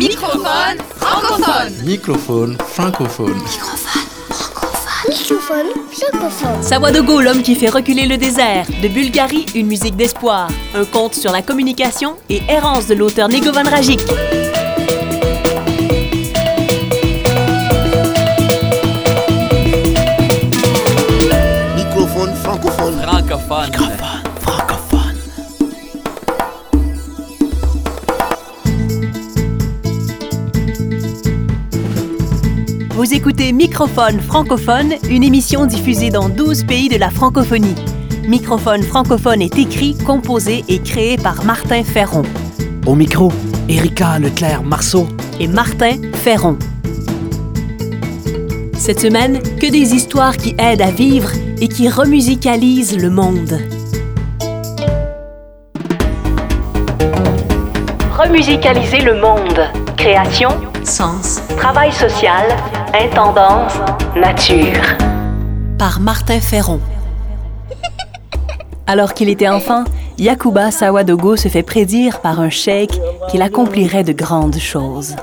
Microphone francophone. Microphone francophone. Microphone francophone. Sawadogo, l'homme qui fait reculer le désert. De Bulgarie, une musique d'espoir. Un conte sur la communication et errance de l'auteur Negovan Rajik. Vous écoutez Microphone francophone, une émission diffusée dans 12 pays de la francophonie. Microphone francophone est écrit, composé et créé par Martin Ferron Au micro, Erika Leclerc-Marceau. et Martin Ferron. Cette semaine, que des histoires qui aident à vivre et qui remusicalisent le monde. Remusicaliser le monde. Création, sens, travail social, intendance, nature. Par Martin Ferron. Alors qu'il était enfant, Yakuba Sawadogo se fait prédire par un cheikh qu'il accomplirait de grandes choses.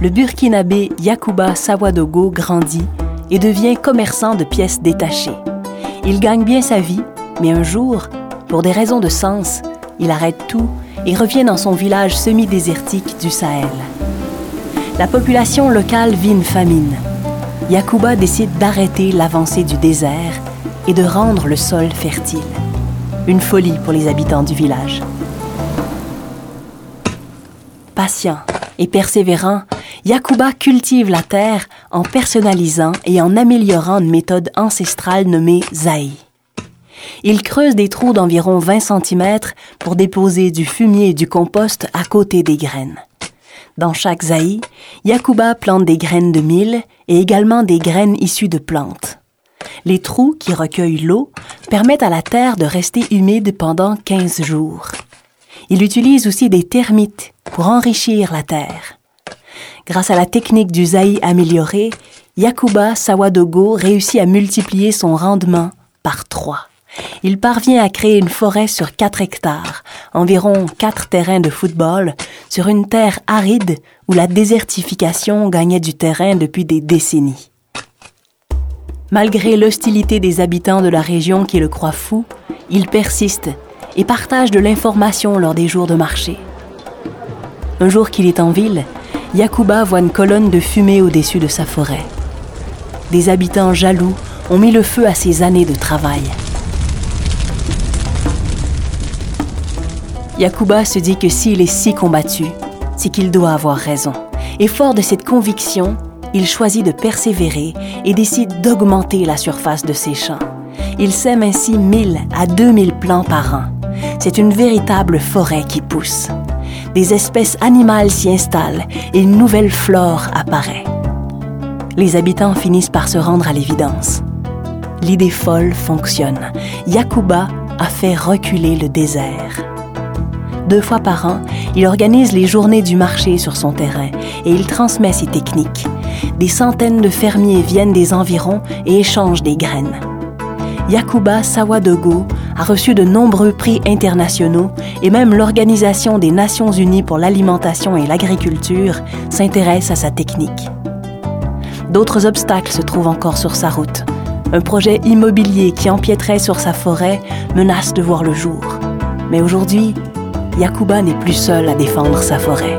Le burkinabé Yakuba Sawadogo grandit et devient commerçant de pièces détachées. Il gagne bien sa vie, mais un jour, pour des raisons de sens, il arrête tout et revient dans son village semi-désertique du Sahel. La population locale vit une famine. Yakuba décide d'arrêter l'avancée du désert et de rendre le sol fertile. Une folie pour les habitants du village. Patient et persévérant, Yakuba cultive la terre en personnalisant et en améliorant une méthode ancestrale nommée Zaï. Il creuse des trous d'environ 20 cm pour déposer du fumier et du compost à côté des graines. Dans chaque Zaï, Yakuba plante des graines de mil et également des graines issues de plantes. Les trous qui recueillent l'eau permettent à la terre de rester humide pendant 15 jours. Il utilise aussi des termites pour enrichir la terre. Grâce à la technique du zaï amélioré, Yakuba Sawadogo réussit à multiplier son rendement par trois. Il parvient à créer une forêt sur 4 hectares, environ 4 terrains de football, sur une terre aride où la désertification gagnait du terrain depuis des décennies. Malgré l'hostilité des habitants de la région qui le croient fou, il persiste et partage de l'information lors des jours de marché. Un jour qu'il est en ville, Yakuba voit une colonne de fumée au-dessus de sa forêt. Des habitants jaloux ont mis le feu à ses années de travail. Yakuba se dit que s'il est si combattu, c'est qu'il doit avoir raison. Et fort de cette conviction, il choisit de persévérer et décide d'augmenter la surface de ses champs. Il sème ainsi 1000 à 2000 plants par an. C'est une véritable forêt qui pousse. Des espèces animales s'y installent et une nouvelle flore apparaît. Les habitants finissent par se rendre à l'évidence. L'idée folle fonctionne. Yakuba a fait reculer le désert. Deux fois par an, il organise les journées du marché sur son terrain et il transmet ses techniques. Des centaines de fermiers viennent des environs et échangent des graines. Yakuba Sawadogo a reçu de nombreux prix internationaux et même l'Organisation des Nations Unies pour l'alimentation et l'agriculture s'intéresse à sa technique. D'autres obstacles se trouvent encore sur sa route. Un projet immobilier qui empiéterait sur sa forêt menace de voir le jour. Mais aujourd'hui, Yakuba n'est plus seul à défendre sa forêt.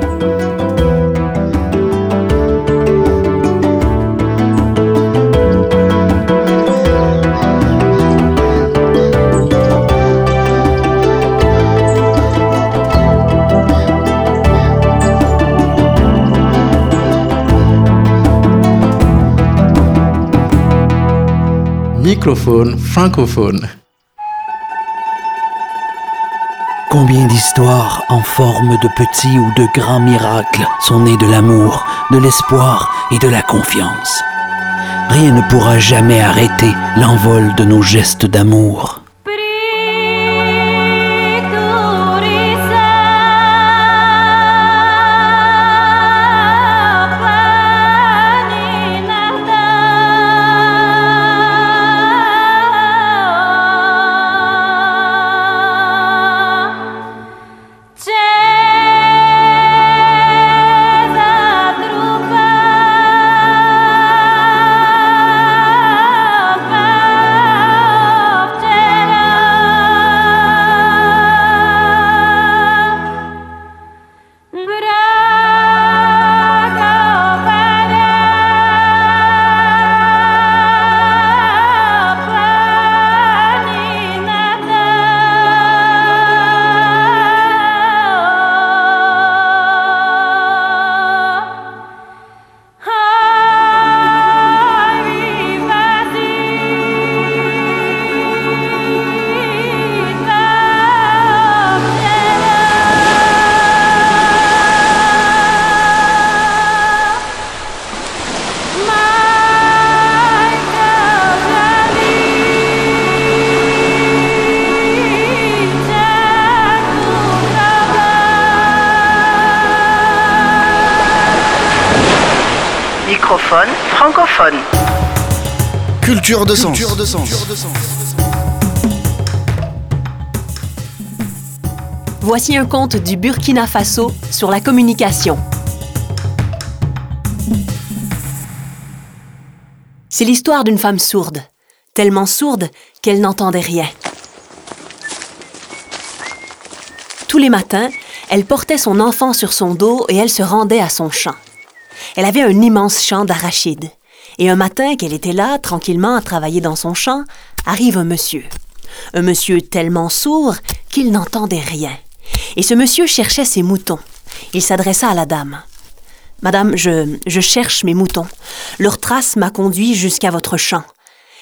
Microphone francophone. Combien d'histoires en forme de petits ou de grands miracles sont nées de l'amour, de l'espoir et de la confiance. Rien ne pourra jamais arrêter l'envol de nos gestes d'amour. Francophone. Culture de sens. Culture de sens. Voici un conte du Burkina Faso sur la communication. C'est l'histoire d'une femme sourde, tellement sourde qu'elle n'entendait rien. Tous les matins, elle portait son enfant sur son dos et elle se rendait à son champ. Elle avait un immense champ d'arachides. Et un matin qu'elle était là, tranquillement à travailler dans son champ, arrive un monsieur. Un monsieur tellement sourd qu'il n'entendait rien. Et ce monsieur cherchait ses moutons. Il s'adressa à la dame. Madame, je, je cherche mes moutons. Leur trace m'a conduit jusqu'à votre champ.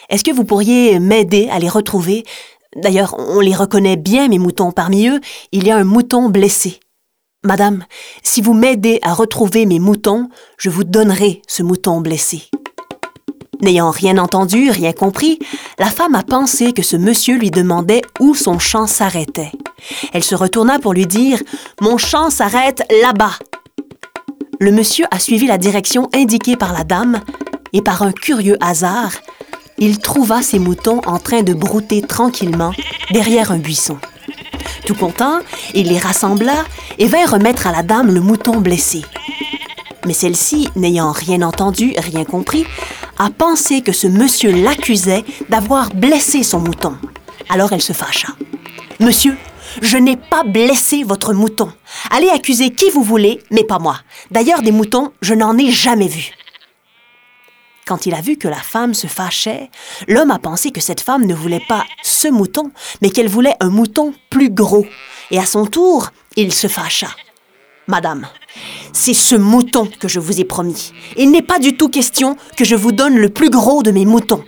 Est-ce que vous pourriez m'aider à les retrouver? D'ailleurs, on les reconnaît bien, mes moutons. Parmi eux, il y a un mouton blessé. Madame, si vous m'aidez à retrouver mes moutons, je vous donnerai ce mouton blessé. N'ayant rien entendu, rien compris, la femme a pensé que ce monsieur lui demandait où son champ s'arrêtait. Elle se retourna pour lui dire Mon champ s'arrête là-bas. Le monsieur a suivi la direction indiquée par la dame et par un curieux hasard, il trouva ses moutons en train de brouter tranquillement derrière un buisson. Tout content, il les rassembla et vint remettre à la dame le mouton blessé. Mais celle-ci, n'ayant rien entendu, rien compris, a pensé que ce monsieur l'accusait d'avoir blessé son mouton. Alors elle se fâcha. Monsieur, je n'ai pas blessé votre mouton. Allez accuser qui vous voulez, mais pas moi. D'ailleurs, des moutons, je n'en ai jamais vu. Quand il a vu que la femme se fâchait, l'homme a pensé que cette femme ne voulait pas ce mouton, mais qu'elle voulait un mouton plus gros. Et à son tour, il se fâcha. Madame, c'est ce mouton que je vous ai promis. Il n'est pas du tout question que je vous donne le plus gros de mes moutons.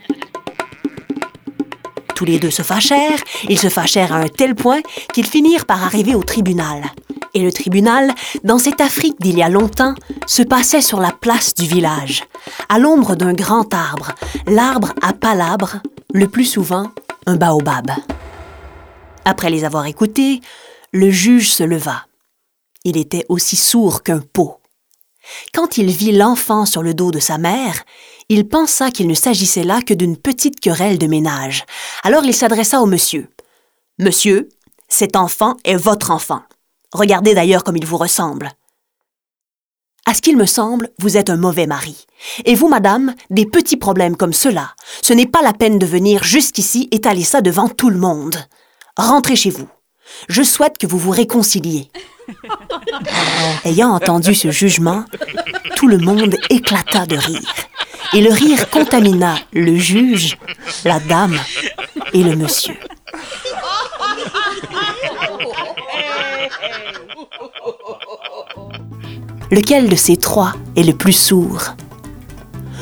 Tous les deux se fâchèrent, ils se fâchèrent à un tel point qu'ils finirent par arriver au tribunal. Et le tribunal, dans cette Afrique d'il y a longtemps, se passait sur la place du village, à l'ombre d'un grand arbre, l'arbre à palabres, le plus souvent un baobab. Après les avoir écoutés, le juge se leva. Il était aussi sourd qu'un pot. Quand il vit l'enfant sur le dos de sa mère, il pensa qu'il ne s'agissait là que d'une petite querelle de ménage. Alors il s'adressa au monsieur. Monsieur, cet enfant est votre enfant. Regardez d'ailleurs comme il vous ressemble. À ce qu'il me semble, vous êtes un mauvais mari. Et vous, madame, des petits problèmes comme cela, ce n'est pas la peine de venir jusqu'ici étaler ça devant tout le monde. Rentrez chez vous. Je souhaite que vous vous réconciliez. Ayant entendu ce jugement, tout le monde éclata de rire. Et le rire contamina le juge, la dame et le monsieur. Lequel de ces trois est le plus sourd?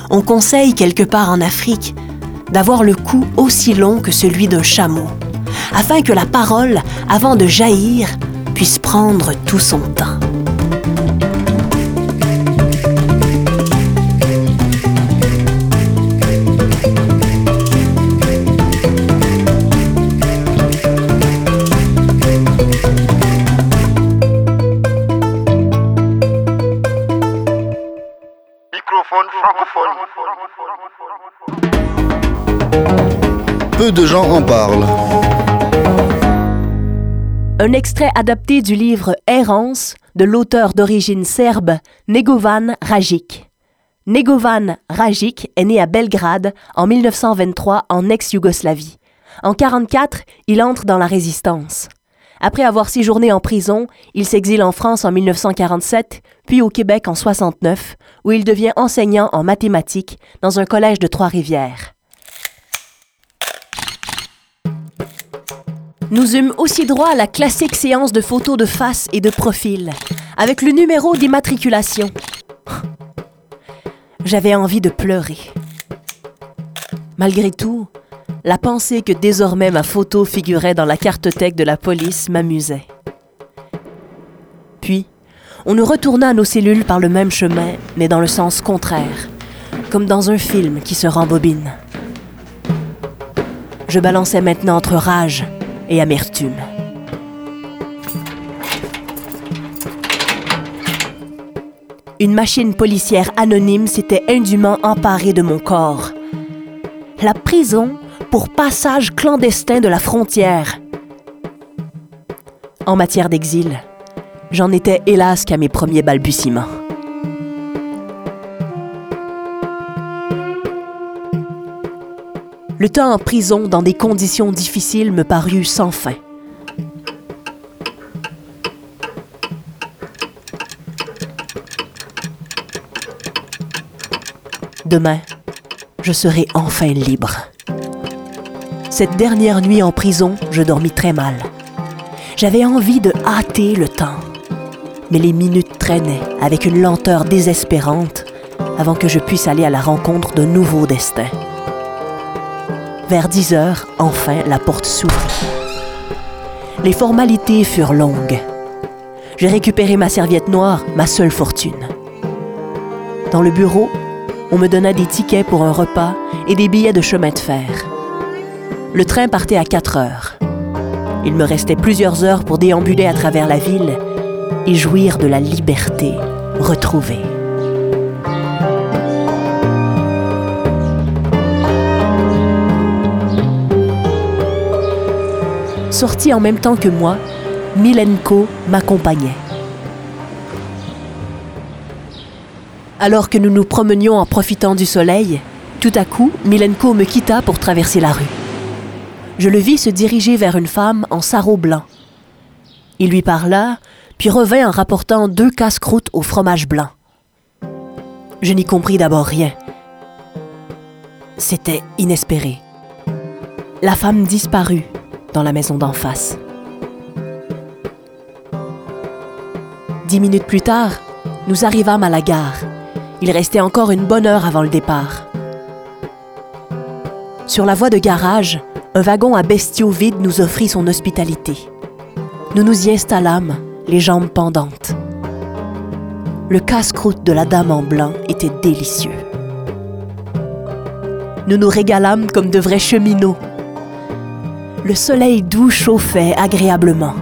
On conseille quelque part en Afrique d'avoir le cou aussi long que celui d'un chameau, afin que la parole, avant de jaillir, puisse prendre tout son temps. Peu de gens en parlent. Un extrait adapté du livre Errance de l'auteur d'origine serbe Negovan Rajic. Negovan Rajic est né à Belgrade en 1923 en ex-Yougoslavie. En 1944, il entre dans la résistance. Après avoir séjourné en prison, il s'exile en France en 1947, puis au Québec en 69, où il devient enseignant en mathématiques dans un collège de Trois-Rivières. Nous eûmes aussi droit à la classique séance de photos de face et de profil, avec le numéro d'immatriculation. J'avais envie de pleurer. Malgré tout, la pensée que désormais ma photo figurait dans la cartothèque de la police m'amusait. Puis, on nous retourna à nos cellules par le même chemin, mais dans le sens contraire, comme dans un film qui se rembobine. Je balançais maintenant entre rage et amertume. une machine policière anonyme s'était indûment emparée de mon corps. La prison pour passage clandestin de la frontière. En matière d'exil, j'en étais hélas qu'à mes premiers balbutiements. Le temps en prison dans des conditions difficiles me parut sans fin. Demain, je serai enfin libre. Cette dernière nuit en prison, je dormis très mal. J'avais envie de hâter le temps. Mais les minutes traînaient avec une lenteur désespérante avant que je puisse aller à la rencontre d'un nouveau destin. Vers 10 heures, enfin, la porte s'ouvrit. Les formalités furent longues. J'ai récupéré ma serviette noire, ma seule fortune. Dans le bureau, on me donna des tickets pour un repas et des billets de chemin de fer. Le train partait à 4 heures. Il me restait plusieurs heures pour déambuler à travers la ville et jouir de la liberté retrouvée. Sorti en même temps que moi, Milenko m'accompagnait. Alors que nous nous promenions en profitant du soleil, tout à coup, Milenko me quitta pour traverser la rue. Je le vis se diriger vers une femme en sarrau blanc. Il lui parla, puis revint en rapportant deux casse-croûtes au fromage blanc. Je n'y compris d'abord rien. C'était inespéré. La femme disparut dans la maison d'en face. Dix minutes plus tard, nous arrivâmes à la gare. Il restait encore une bonne heure avant le départ. Sur la voie de garage, un wagon à bestiaux vide nous offrit son hospitalité. Nous nous y installâmes, les jambes pendantes. Le casse-croûte de la dame en blanc était délicieux. Nous nous régalâmes comme de vrais cheminots. Le soleil doux chauffait agréablement.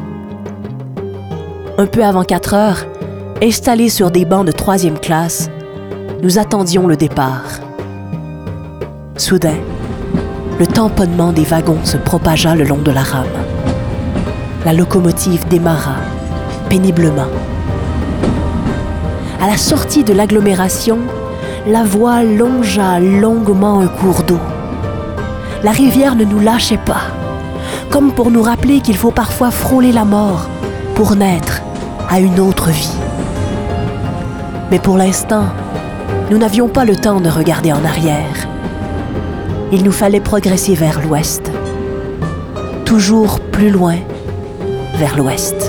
Un peu avant 4 heures, installés sur des bancs de troisième classe, nous attendions le départ. Soudain, le tamponnement des wagons se propagea le long de la rame. La locomotive démarra, péniblement. À la sortie de l'agglomération, la voie longea longuement un cours d'eau. La rivière ne nous lâchait pas, comme pour nous rappeler qu'il faut parfois frôler la mort pour naître à une autre vie. Mais pour l'instant, nous n'avions pas le temps de regarder en arrière. Il nous fallait progresser vers l'ouest, toujours plus loin vers l'ouest.